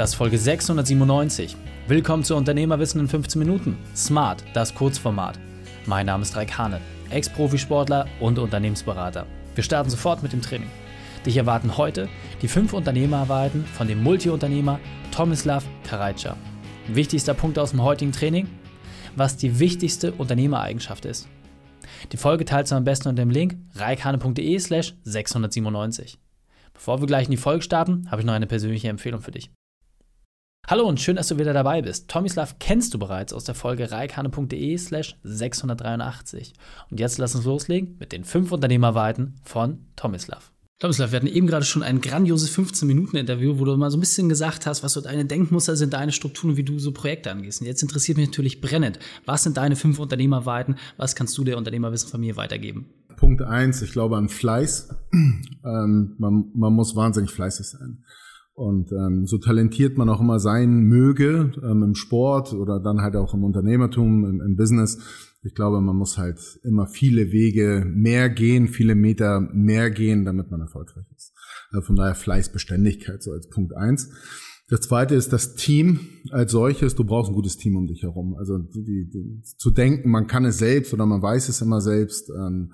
das ist Folge 697. Willkommen zu Unternehmerwissen in 15 Minuten. Smart, das Kurzformat. Mein Name ist Raik Hane, Ex-Profisportler und Unternehmensberater. Wir starten sofort mit dem Training. Dich erwarten heute die fünf Unternehmerarbeiten von dem Multiunternehmer Tomislav Karajca. Wichtigster Punkt aus dem heutigen Training? Was die wichtigste Unternehmereigenschaft ist. Die Folge teilst du am besten unter dem Link reikhane.de slash 697. Bevor wir gleich in die Folge starten, habe ich noch eine persönliche Empfehlung für dich. Hallo und schön, dass du wieder dabei bist. Tomislav kennst du bereits aus der Folge reikane.de slash 683. Und jetzt lass uns loslegen mit den fünf Unternehmerweiten von Tomislav. Tomislav, wir hatten eben gerade schon ein grandioses 15-Minuten-Interview, wo du mal so ein bisschen gesagt hast, was so deine Denkmuster sind, deine Strukturen und wie du so Projekte angehst. Und jetzt interessiert mich natürlich brennend, was sind deine fünf Unternehmerweiten? Was kannst du der Unternehmerwissenfamilie weitergeben? Punkt eins, ich glaube an Fleiß. Ähm, man, man muss wahnsinnig fleißig sein. Und ähm, so talentiert man auch immer sein möge ähm, im Sport oder dann halt auch im Unternehmertum, im, im Business. Ich glaube, man muss halt immer viele Wege mehr gehen, viele Meter mehr gehen, damit man erfolgreich ist. Also von daher Fleißbeständigkeit so als Punkt eins. Das zweite ist das Team als solches. Du brauchst ein gutes Team um dich herum. Also die, die, zu denken, man kann es selbst oder man weiß es immer selbst. Ähm,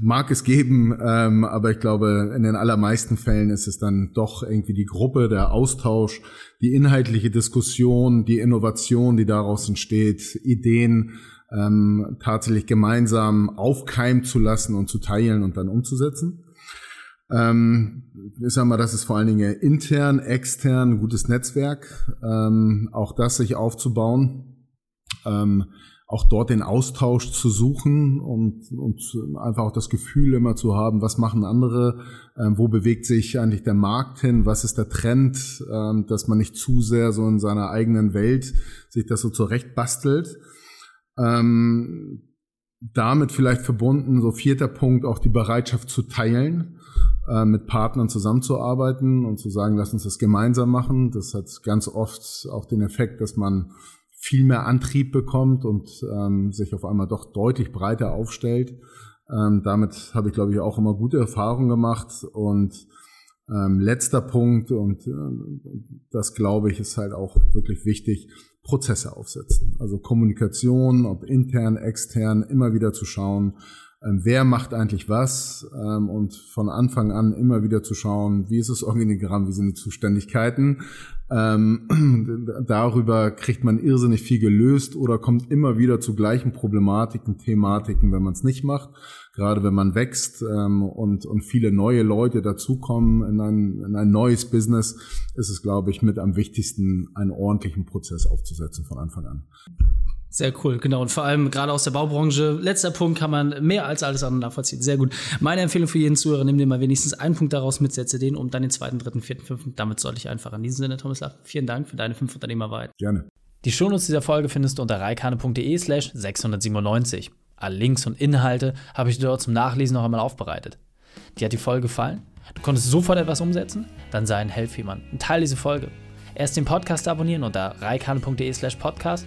mag es geben, ähm, aber ich glaube, in den allermeisten Fällen ist es dann doch irgendwie die Gruppe, der Austausch, die inhaltliche Diskussion, die Innovation, die daraus entsteht, Ideen ähm, tatsächlich gemeinsam aufkeimen zu lassen und zu teilen und dann umzusetzen. Ähm, ich sag mal, das ist vor allen Dingen intern, extern, gutes Netzwerk, ähm, auch das sich aufzubauen. Ähm, auch dort den Austausch zu suchen und, und einfach auch das Gefühl immer zu haben, was machen andere, ähm, wo bewegt sich eigentlich der Markt hin, was ist der Trend, ähm, dass man nicht zu sehr so in seiner eigenen Welt sich das so zurecht bastelt. Ähm, damit vielleicht verbunden, so vierter Punkt, auch die Bereitschaft zu teilen, äh, mit Partnern zusammenzuarbeiten und zu sagen, lass uns das gemeinsam machen. Das hat ganz oft auch den Effekt, dass man viel mehr Antrieb bekommt und ähm, sich auf einmal doch deutlich breiter aufstellt. Ähm, damit habe ich, glaube ich, auch immer gute Erfahrungen gemacht. Und ähm, letzter Punkt, und äh, das glaube ich, ist halt auch wirklich wichtig, Prozesse aufsetzen. Also Kommunikation, ob intern, extern, immer wieder zu schauen, ähm, wer macht eigentlich was ähm, und von Anfang an immer wieder zu schauen, wie ist das Organigramm, wie sind die Zuständigkeiten. Ähm, darüber kriegt man irrsinnig viel gelöst oder kommt immer wieder zu gleichen Problematiken, Thematiken, wenn man es nicht macht. Gerade wenn man wächst und, und viele neue Leute dazukommen in ein, in ein neues Business, ist es, glaube ich, mit am wichtigsten, einen ordentlichen Prozess aufzusetzen von Anfang an. Sehr cool, genau. Und vor allem gerade aus der Baubranche, letzter Punkt kann man mehr als alles andere nachvollziehen. Sehr gut. Meine Empfehlung für jeden Zuhörer, nimm dir mal wenigstens einen Punkt daraus mit, setze den um dann den zweiten, dritten, vierten, fünften. Damit soll ich einfach. In diesem Sinne, Thomas Laff, vielen Dank für deine fünf Unternehmerwahrheit. Gerne. Die Shownotes dieser Folge findest du unter reikane.de slash 697. Alle Links und Inhalte habe ich dir dort zum Nachlesen noch einmal aufbereitet. Dir hat die Folge gefallen? Du konntest sofort etwas umsetzen? Dann sei ein Helf jemand. Ein Teil dieser Folge. Erst den Podcast abonnieren unter reikane.de slash podcast